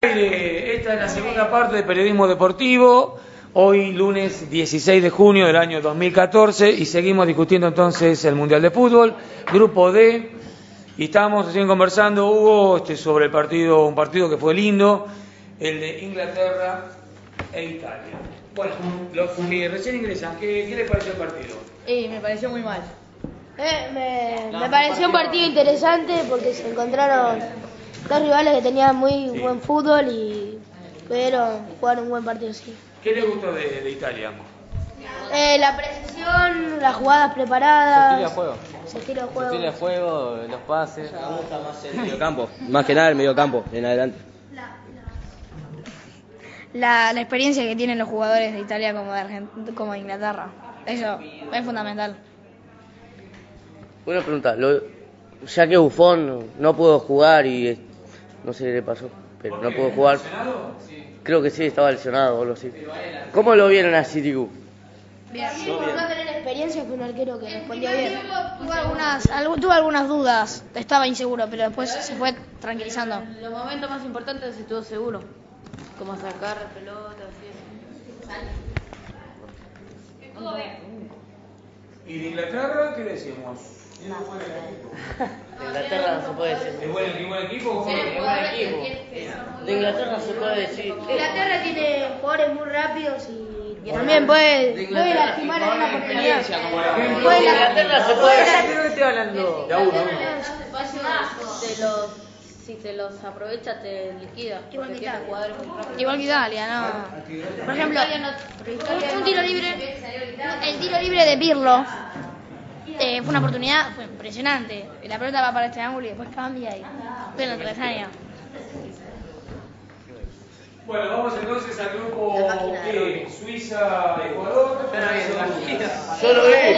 Esta es la segunda parte de Periodismo Deportivo, hoy lunes 16 de junio del año 2014 y seguimos discutiendo entonces el Mundial de Fútbol, Grupo D, y estamos recién conversando, Hugo, este, sobre el partido, un partido que fue lindo, el de Inglaterra e Italia. Bueno, los que recién ingresan, ¿qué, qué les pareció el partido? Y me pareció muy mal. Eh, me, me pareció un partido interesante porque se encontraron dos rivales que tenían muy Sí. buen fútbol y pudieron jugar un buen partido, sí. ¿Qué les gustó de, de Italia? Eh, la precisión, las jugadas preparadas. Su estilo de juego. Estilo de juego. estilo de juego, los pases. Me gusta más el mediocampo, más que nada el mediocampo, en adelante. La, la experiencia que tienen los jugadores de Italia como de, Argent- como de Inglaterra. Eso es fundamental. Una pregunta, lo- ya que Buffon no pudo jugar y no sé qué le pasó, pero no pudo jugar, creo que sí, estaba lesionado o algo así. ¿Cómo lo vieron a Citigu? Sí, por no tener experiencia fue un arquero que respondió bien. Tuve algunas, tuve algunas dudas, estaba inseguro, pero después se fue tranquilizando. Los momentos más importantes estuvo seguro. Como sacar pelotas y ¿Y de Inglaterra qué decimos? De Inglaterra no se puede decir. ¿Es buen, es buen equipo? Es buen equipo. De Inglaterra se puede decir. Inglaterra tiene jugadores muy rápidos y también puede, puede lastimar en una oportunidad. Puede De la- Inglaterra se puede decir. ¿De qué estoy hablando? de a uno. te los, si te los aprovecha te liquida. Igual que Italia. Igual que Italia, ¿no? Por ejemplo, un tiro libre, el tiro libre de Pirlo eh, fue una oportunidad, fue impresionante. La pelota va para este ángulo y después cambia y pleno travesaño. Bueno, vamos entonces al grupo ¿qué? Suiza, Ecuador. Yo lo vi,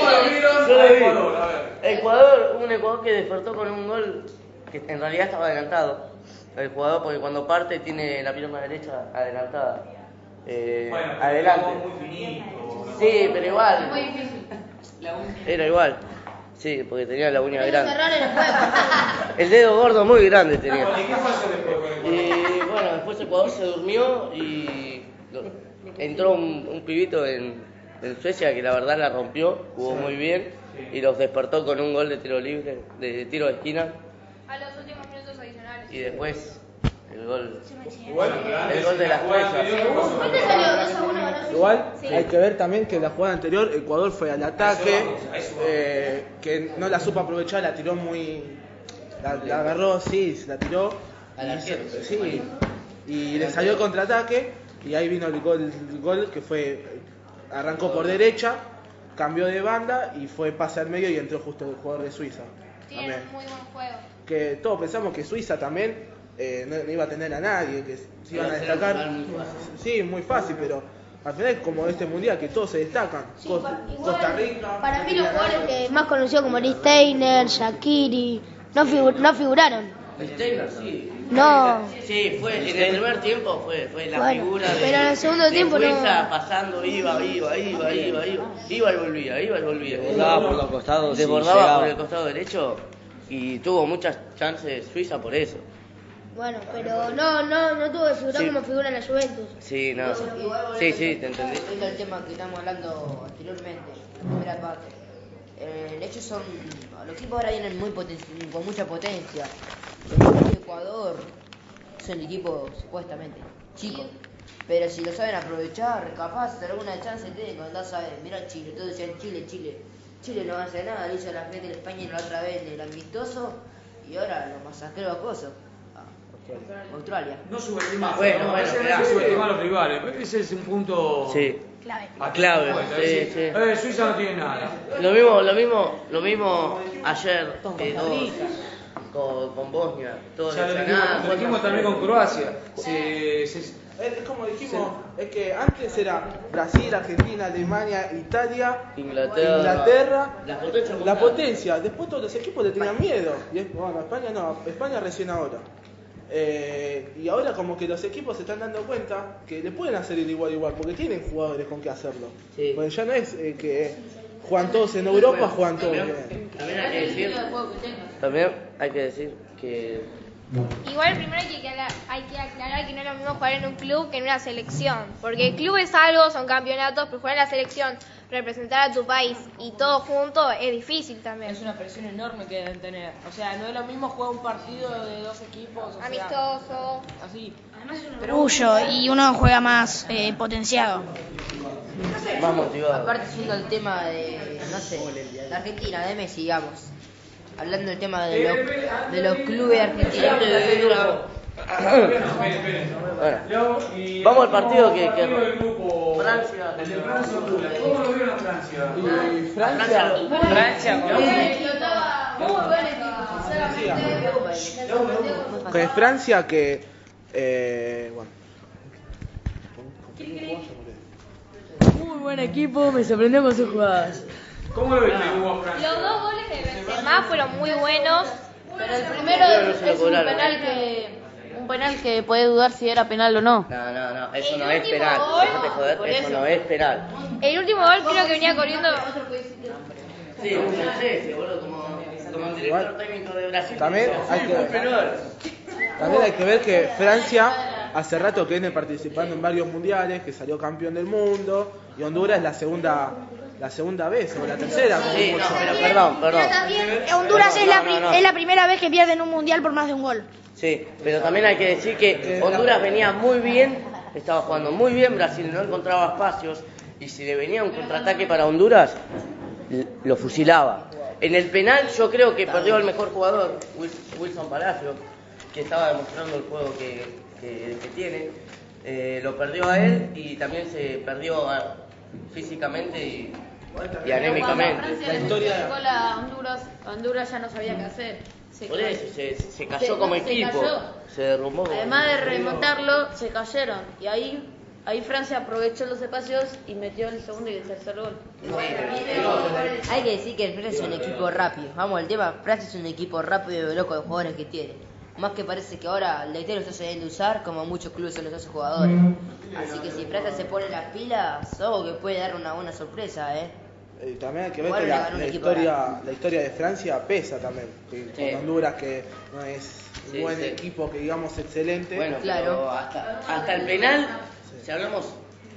yo lo vi. Ecuador, un Ecuador que despertó con un gol que en realidad estaba adelantado. El jugador, porque cuando parte tiene la pierna derecha adelantada. Eh, Bueno, adelante. muy finito. Sí, pero igual. Era igual. Sí, porque tenía la uña grande. el dedo gordo muy grande tenía. ¿Y bueno, después Ecuador se durmió y entró un, un pibito en, en Suecia que la verdad la rompió, jugó muy bien y los despertó con un gol de tiro libre, de tiro de esquina A los últimos minutos adicionales. y después el gol. El gol de en la las jugada Suezas. anterior, ¿qué pasó? ¿Cuánto salió? 2 a 1 ganó Suiza. Igual hay que ver también que la jugada anterior Ecuador fue al ataque, A eso vamos, a eso vamos. eh, que no la supo aprovechar, la tiró muy, la, la agarró, sí, la tiró, Al y arquero. se- sí, y le salió el contraataque y ahí vino el gol, el gol que fue, arrancó por derecha, cambió de banda y fue pase al medio y entró justo el jugador de Suiza. También. muy buen juego. Que todos pensamos que Suiza también eh, no, no iba a tener a nadie, que se iban a destacar. muy. Sí, muy fácil, pero al final es como este mundial que todos se destacan. Sí, Cos- pa- igual, Costa Rica. Para mí los jugadores que más conocidos como Lee Steiner, Shakiri, no, figu- no figuraron. Steiner, sí. No. Sí, fue en el primer tiempo fue, fue la Bueno, figura de, pero en el segundo de tiempo no. Suiza pasando, iba, iba, iba, iba, iba, iba y volvía, iba y volvía. Desbordaba por los costados y Desbordaba por el costado derecho y tuvo muchas chances Suiza por eso. Bueno, pero no, no, no tuvo que figurar Sí. como figura en la Juventus. Sí, no. Sí, sí, te entendí. Volviendo al tema que estamos hablando anteriormente, la primera parte. Eh, el hecho son. Los equipos ahora vienen muy poten- con mucha potencia. Los equipos de Ecuador son equipos supuestamente chicos. Pero si lo saben aprovechar, capaz alguna chance tienen cuando andás a ver, mira Chile, todos decían Chile, Chile. Chile no hace nada, le hizo la frente a España la otra vez en el amistoso y ahora lo masacró a Coso. Australia. No subestimar, Bueno, no, bueno, subestimar a los rivales, ese es un punto Sí. Clave. a Clave, sí, sí. eh, Suiza no tiene nada. Lo mismo, lo mismo, lo mismo ayer eh, todos con, con Bosnia, todos Ya lo decían, dijimos, "Ah, lo dijimos también con Croacia. Se, se- Es, es como dijimos, es que antes era Brasil, Argentina, Alemania, Italia, Inglaterra, Inglaterra, la potencia la potencia. Después todos los equipos le tenían miedo. Y es- bueno, España no, España recién ahora. Eh, y ahora como que los equipos se están dando cuenta que le pueden hacer el igual igual, porque tienen jugadores con qué hacerlo. Sí. Porque ya no es eh, que juegan todos en Europa, juegan todos bien. También hay que decir, también hay que decir que Igual primero hay que, aclarar, hay que aclarar que no es lo mismo jugar en un club que en una selección. Porque el club es algo, son campeonatos, pero jugar en la selección, representar a tu país y todo junto es difícil también. Es una presión enorme que deben tener. O sea, no es lo mismo jugar un partido de dos equipos. o sea, Amistoso. así. Orgullo y uno juega más eh, potenciado. Más motivado. Aparte, siendo el tema de, no sé, la Argentina, de Messi, digamos. Hablando del tema de los, de los clubes argentinos. Bueno, vamos al partido que, que Francia. ¿Cómo lo vieron a Francia? Y Francia, Francia con que Francia que eh, bueno. Muy buen equipo, me sorprendió con sus jugadas. ¿Cómo lo viste Hugo a Francia? Los dos goles de Benzema fueron muy buenos. Pero el primero es un penal que penal que puede dudar si era penal o no. No, no, no, eso El no es penal. gol, Déjate joder, eso eso. no es penal. El último gol creo que venía corriendo. Sí, un francés, boludo, como, como el director técnico de Brasil. También hay que-. También hay que ver que Francia hace rato que viene participando en varios mundiales, que salió campeón del mundo, y Honduras es la segunda, la segunda vez, o la tercera, como Sí, no, pero perdón, perdón. Honduras es, la, No, no, pri- no. es la primera vez que pierden un mundial por más de un gol. Sí, pero también hay que decir que Honduras venía muy bien, estaba jugando muy bien, Brasil no encontraba espacios y si le venía un contraataque para Honduras, lo fusilaba. En el penal yo creo que perdió el mejor jugador, Wil- Wilson Palacio, que estaba demostrando el juego que, que- que tiene. Eh, lo perdió a él y también se perdió a- físicamente y, y anémicamente. Francia le complicó la Honduras, Honduras ya no sabía qué hacer. Se Por cayó. eso se, se cayó Se- como se equipo, cayó. se derrumbó. Además de remontarlo, se cayeron. Y ahí, ahí Francia aprovechó los espacios y metió el segundo y el tercer gol. Hay que decir que Francia es un equipo rápido. Vamos al tema, Francia es un equipo rápido y loco de jugadores que tiene. Más que parece que ahora el DT lo está sabiendo usar como muchos clubes son los hace jugadores. Así que si Francia se pone las pilas, ojo que puede dar una buena sorpresa, eh. Y también hay que ver que la, historia, la historia de Francia pesa también. Que con. Honduras, que no es un Sí, buen sí. equipo, que digamos excelente. Bueno, Claro. pero hasta, hasta el penal, si hablamos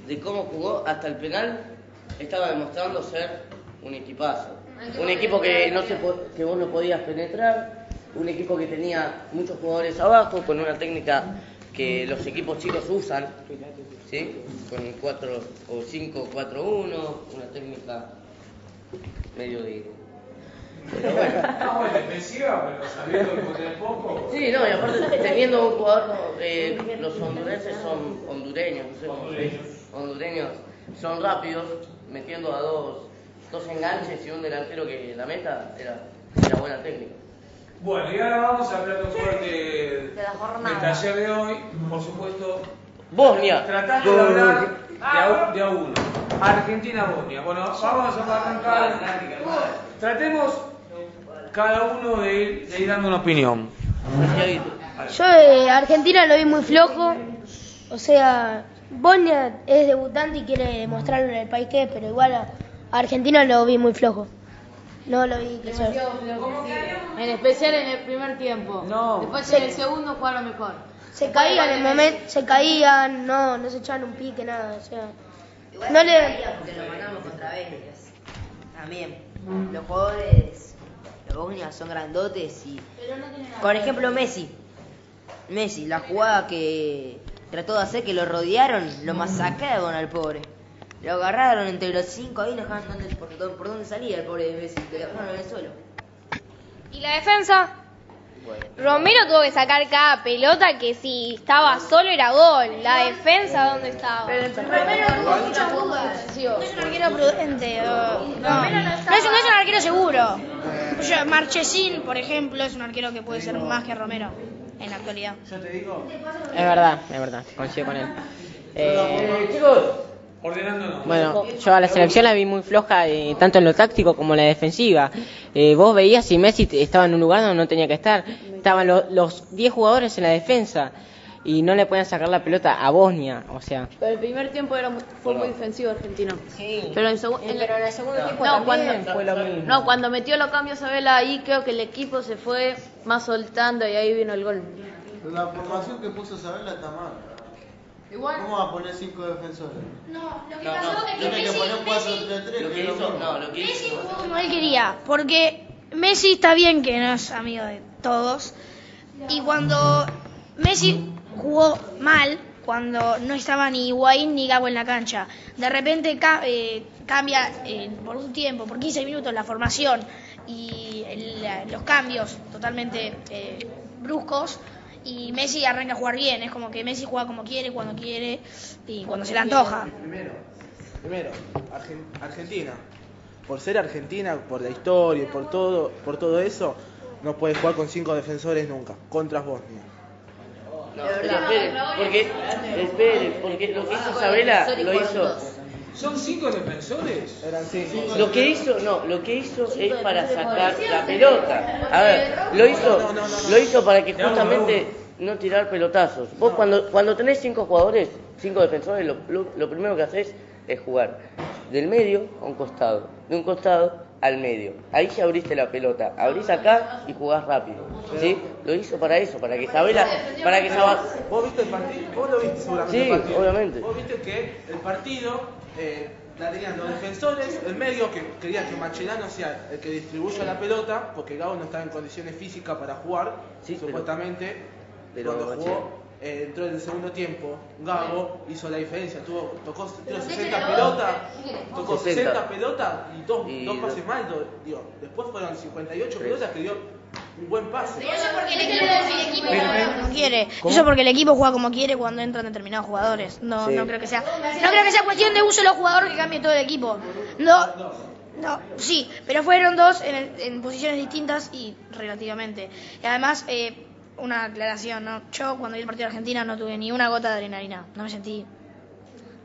de cómo jugó, hasta el penal estaba demostrando ser un equipazo. Un equipo que, no se po- que vos no podías penetrar, un equipo que tenía muchos jugadores abajo, con una técnica que los equipos chicos usan, ¿sí? Con 4 o 5, 4, 1, una técnica medio de... Pero bueno. Bueno, defensiva, pero sabiendo que poco. Sí, no, y aparte teniendo un jugador, eh, los hondureños son hondureños, no sé dice, hondureños, son rápidos, metiendo a dos, dos enganches y un delantero que la meta era, era buena técnica. Bueno, y ahora vamos al plato fuerte De la jornada. del taller de hoy. Por supuesto, Bosnia, tratando de hablar de a, uno. Argentina-Bosnia. Bueno, vamos a arrancar. Tratemos cada uno de ir, de ir dando una opinión. Yo de Argentina lo vi muy flojo. O sea, Bosnia es debutante y quiere demostrarlo en el país que es, pero igual Argentina lo vi muy flojo. No lo vi que sea- En especial en el primer tiempo. No. Después en el segundo jugaron mejor. Se caían en el momento, se caían, no, no se echaban un pique, nada, o sea. Igual No le- porque lo mandamos contra Bélgica. También. Los jugadores, los Bosnias son grandotes y. Por ejemplo, Messi. Messi, la jugada que trató de hacer, que lo rodearon, lo masacraron al pobre. Lo agarraron entre los cinco ahí, no dejaban dónde- por, dónde- por dónde salía el pobre Messi, que lo dejaron en el suelo. ¿Y la defensa? Romero tuvo que sacar cada pelota que si estaba solo era gol. La defensa, ¿dónde estaba? Romero tuvo muchas jugadas. No es un arquero prudente. o- no, no, es, un- no es un arquero seguro. Yo- Marchesín, por ejemplo, es un arquero que puede ser más que Romero en la actualidad. Yo te digo, Es verdad, es verdad, coincido con él. Eh, chicos, Ordenándonos. bueno, yo a la selección la vi muy floja, eh, tanto en lo táctico como en la defensiva. Eh, vos veías si Messi estaba en un lugar donde no tenía que estar. Estaban lo- los 10 jugadores en la defensa. y no le pueden sacar la pelota a Bosnia, o sea. Pero el primer tiempo era, mu- fue muy defensivo Argentina. Sí. Pero en, segu- en Pero en el segundo tiempo no, también cuando, fue lo mismo. no, cuando metió los cambios Sabela ahí creo que el equipo se fue más soltando y ahí vino el gol. La formación que puso Sabela está mal. Igual. ¿Cómo va a poner cinco defensores? No, lo que No, pasó no, es que Tiene que Messi, poner un 4-3-3. Lo que que es lo hizo, mismo. no, lo que Messi hizo. jugó como él quería, porque Messi está bien que no es amigo de todos. Y cuando Messi jugó mal, cuando no estaba ni Higuaín ni Gago en la cancha, de repente ca- eh, cambia eh, por un tiempo, por 15 minutos la formación y el- la- los cambios totalmente eh, bruscos. Y Messi arranca a jugar bien, es como que Messi juega como quiere, cuando quiere y cuando se le antoja. Primero, primero, Argen- Argentina. Por ser Argentina, por la historia y por todo, por todo eso, no puede jugar con cinco defensores nunca, contra Bosnia. No, espere, porque, espere, porque lo que hizo Sabela lo hizo. ¿Son cinco defensores? Eran cinco. Lo que hizo, no, lo que hizo es para sacar la pelota. A ver, lo hizo, lo hizo para que justamente no tirar pelotazos. Vos cuando, cuando tenés cinco jugadores, cinco defensores, lo, lo- lo primero que haces es jugar del medio a un costado, de un costado al medio. Ahí ya abriste la pelota, abrís acá y jugás rápido. ¿Sí? Lo hizo para eso, para que Sabela, para que Sabela, ¿Vos viste el partido? ¿Vos lo viste seguramente Sí, el partido? obviamente. Vos viste que el partido eh, la tenían los defensores, el medio que quería que Machelano sea el que distribuya la pelota, porque Gabo no estaba en condiciones físicas para jugar, Sí, supuestamente. pero cuando jugó, eh, entró en el segundo tiempo, Gabo hizo la diferencia, tuvo, tocó tiró 60 pelotas, tocó 60. 60 pelotas y dos, Y dos pases dos- mal, do- digo, después fueron 58 pelotas que dio un buen pase. Eso porque el equipo, juega como quiere. Eso porque el equipo juega como quiere cuando entran determinados jugadores. No, Sí. no creo que sea, no creo que sea cuestión de uso de los jugadores que cambie todo el equipo. No, no, sí, pero fueron dos en posiciones distintas y relativamente. Y además, eh, una aclaración, ¿no? Yo cuando vi el partido de Argentina no tuve ni una gota de adrenalina. No me sentí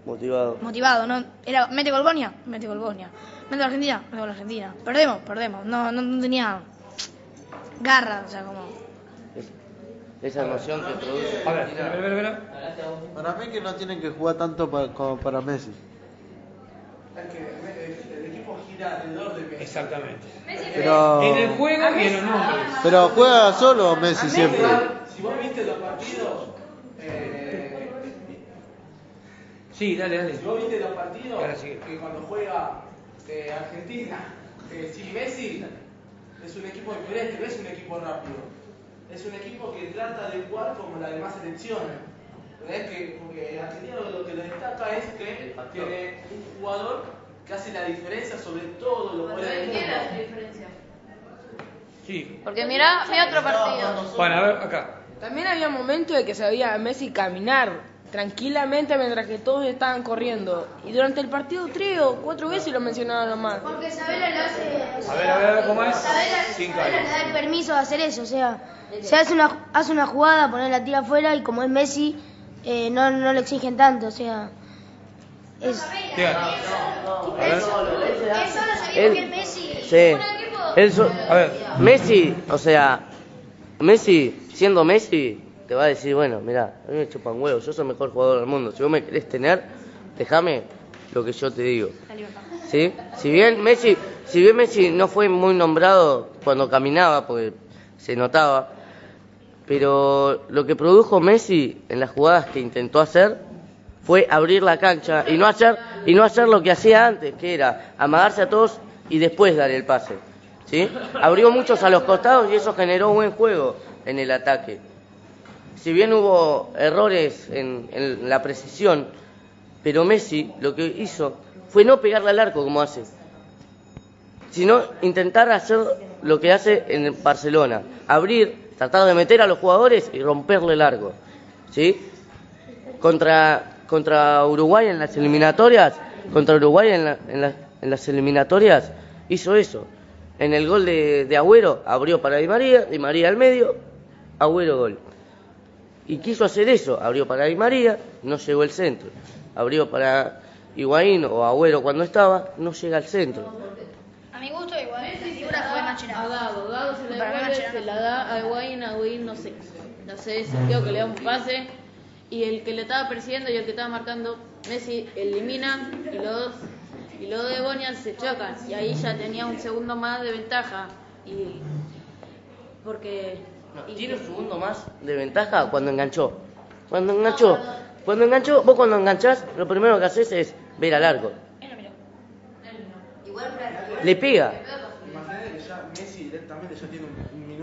motivado. motivado, ¿no? Era, mete gol Bosnia, mete gol Bosnia. Mete Argentina, mete gol Argentina. Perdemos, perdemos. No, no, no tenía garra, o sea, como... Esa emoción que produce. A ver. Para mí que no tienen que jugar tanto pa- como para Messi. Es que gira alrededor de Messi. Exactamente. Pero, En el juego y en los nombres. pero juega solo Messi siempre. Si vos viste los partidos, eh, Sí, dale, dale. si vos viste los partidos, Ahora sí. que cuando juega eh, Argentina, eh, sin Messi, es un equipo diferente, no es un equipo rápido. Es un equipo que trata de jugar como las demás selecciones. Es que, porque Argentina lo que lo destaca es que tiene un jugador que hace la diferencia sobre todo los del mundo. diferencia? Sí. Porque mira, mira otro partido. Bueno, a ver, acá. También había momentos de que se veía a Messi caminar tranquilamente mientras que todos estaban corriendo. Y durante el partido tres o cuatro veces lo mencionaban nomás. Porque Sabela lo hace. A ver, a ver, a ver cómo es. Sabela, Cinco Sabela años. le da el permiso de hacer eso, o sea, se hace una, hace una jugada, poner la tira afuera y como es Messi, eh, no, no le exigen tanto, o sea. Es, Fíjate. A ver. Él solo sabía Él- que Messi... Sí. Bueno, el equipo- Él so- A ver. Messi, o sea, Messi, siendo Messi, te va a decir, bueno, mira, a mí me chupan huevos, yo soy el mejor jugador del mundo. Si vos me querés tener, déjame lo que yo te digo. ¿Sí? Si bien Messi, si bien Messi no fue muy nombrado cuando caminaba, porque se notaba, pero lo que produjo Messi en las jugadas que intentó hacer fue abrir la cancha y no hacer y no hacer lo que hacía antes, que era amagarse a todos y después dar el pase. ¿Sí? Abrió muchos a los costados y eso generó buen juego en el ataque. Si bien hubo errores en, la precisión, pero Messi lo que hizo fue no pegarle al arco como hace, sino intentar hacer lo que hace en Barcelona, abrir, tratar de meter a los jugadores y romperle el arco. ¿Sí? Contra, contra Uruguay en las eliminatorias, contra Uruguay en, la- en la- en las eliminatorias, hizo eso. En el gol de, de Agüero abrió para Di María, Di María al medio, Agüero gol. Y quiso hacer eso, abrió para Di María, no llegó el centro. Abrió para Higuaín o Agüero cuando estaba, no llega al centro. A mi gusto igual, la figura fue A Mascherano. Gago, Gago se la devuelve, se la da a Higuaín, a Higuaín no sé, no sé, sentido que le da un pase y el que le estaba persiguiendo y el que estaba marcando, Messi elimina y los dos, y los dos de Bonia se chocan y ahí ya tenía un segundo más de ventaja y porque No, tiene un segundo más de ventaja cuando enganchó. Cuando enganchó, cuando enganchó, vos cuando enganchás, lo primero que haces es ver al arco. Le pega. Imagínate que ya Messi directamente ya tiene un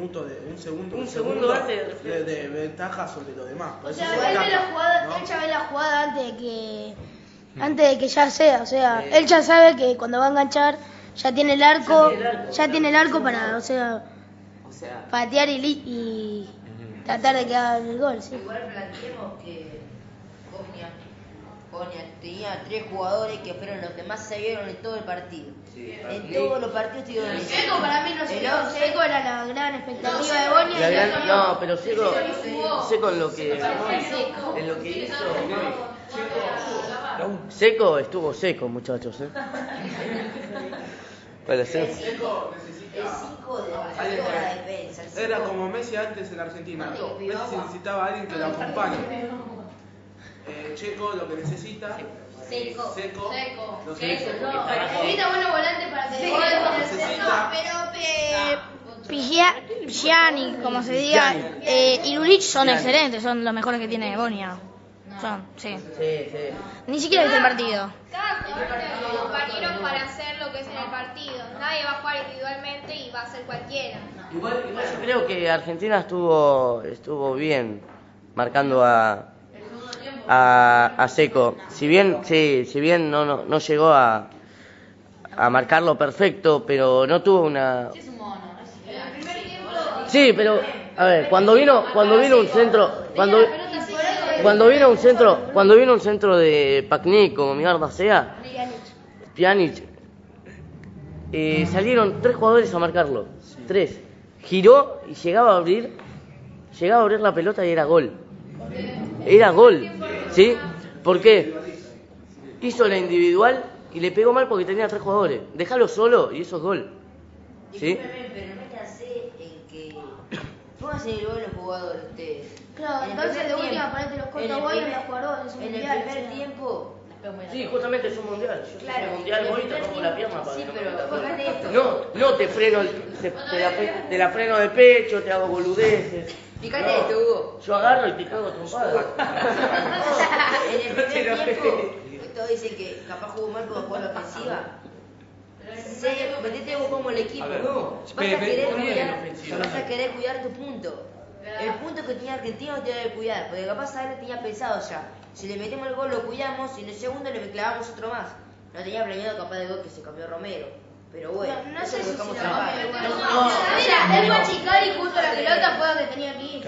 minuto de un segundo, Un segundo antes de, de ventaja sobre los demás. Por O eso sea, se él ve la jugada, ¿no? él ya ve la jugada antes de que antes de que ya sea, o sea, él ya sabe que cuando va a enganchar ya tiene el arco, ya tiene el arco para, o sea, O sea, patear y, li- y tratar de que hagan el gol, sí. Igual planteemos que Bosnia tenía tres jugadores que fueron los que más se vieron en todo el partido. En todos los partidos estuvieron en Seco para mí no sé, El once- Seco era la gran expectativa de Bonia la gran- otro no, pero Seco, Seco en lo que, en lo que hizo, Seco estuvo seco, muchachos. ¿eh? Para ser- El 5 de la defensa. el Era como Messi antes en Argentina. Messi necesitaba a alguien que lo acompañe. Eh, Checo lo que necesita. Seco. Seco. Seco. Lo que Seco. Necesita buenos volantes para que Sí. necesita. Pero eh, Pigia- Pjanic, como se diga, eh, y Lulic son excelentes, son los mejores que tiene Bonia. Son, sí. Sí, sí. Ni siquiera viste el partido. Cada jugador tiene los compañeros para hacer lo que es en el partido. Nadie va a jugar individualmente y va a ser cualquiera. Igual, igual yo creo que Argentina estuvo estuvo bien marcando a a, a Seco. Si bien sí, si bien no no, no llegó a a marcarlo perfecto, pero no tuvo una Sí, pero a ver, cuando vino cuando vino un centro, cuando cuando vino un centro, cuando vino un centro de Pacnic como mierda sea, Pjanic, eh, salieron tres jugadores a marcarlo. Tres. Giró y llegaba a abrir. Llegaba a abrir la pelota y era gol. Era gol. ¿Sí? ¿Por qué? Hizo la individual y le pegó mal porque tenía tres jugadores. Déjalo solo y eso es gol. ¿Sí? Pero métanse en que. Pónganse el de los jugadores ustedes. Claro, En entonces de última ponete los boy en los jugadores, En el mundial, primer tiempo. Sí, justamente es un mundial. Yo Claro, mundial en el voy y te rompo la pierna para sí, no pero gol. No, no te freno, el- te, te la, fre- te la freno de pecho, te hago boludeces. Fíjate No. esto, Hugo. Yo agarro y te cago a trompada. En el primer tiempo, todos dicen que capaz jugó mal jugó a la ofensiva. Se, metete vos como el equipo. A ver, no, vas a querer cuidar, vas a querer cuidar tu punto. El punto que tenía Argentina no te debe cuidar, porque capaz a él lo tenía pensado ya. Si le metemos el gol lo cuidamos y en el segundo le clavamos otro más. No tenía planeado capaz de gol que se cambió Romero. Pero bueno, No, no sé lo si lo aparte. Mira, él fue a chicar y justo la pelota fue donde tenía que ir.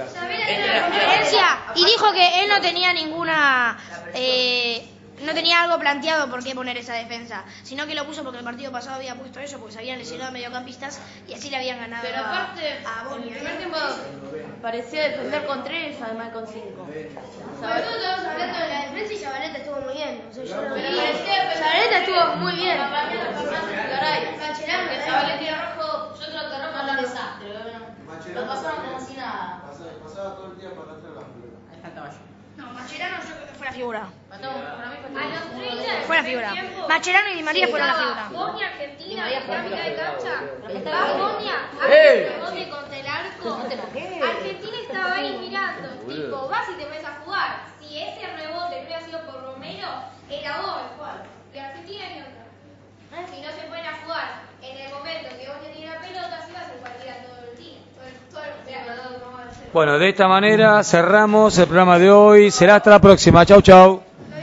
Conferencia y dijo que él no tenía ninguna eh, no tenía algo planteado por qué poner esa defensa, sino que lo puso porque el partido pasado había puesto eso, porque se habían lesionado mediocampistas y así le habían ganado Pero a- aparte, a en Bosnia. el primer tiempo parecía defender con tres, además con cinco. Nosotros estamos hablando de la defensa y Zabaleta estuvo muy bien. O sea, yo no Pero Zabaleta estuvo muy bien. Que ¿eh? Zabaleta y Rojo, yo creo que Rojo no lo desastre. Lo pasaron como si nada. Pasaba, todo el día para atrás la pelota. No, Mascherano yo creo que fue la figura. A los 30 del Fue la figura. tiempo, Mascherano y Di María fueron la figura. Bosnia, Argentina, la mitad de cancha. Estaba Va Bosnia, ¡Eh! el rebote contra el arco. Argentina estaba ahí mirando. Tipo, vas y te pones a jugar. Si ese rebote no hubiera sido por Romero, era gol. Y Argentina ni otra. Si no se ponen a jugar en el momento que Bosnia tiene la pelota, se va a hacer cualquiera todo el día. Todo el, todo Bueno, de esta manera cerramos el programa de hoy. Será hasta la próxima. Chau, chau.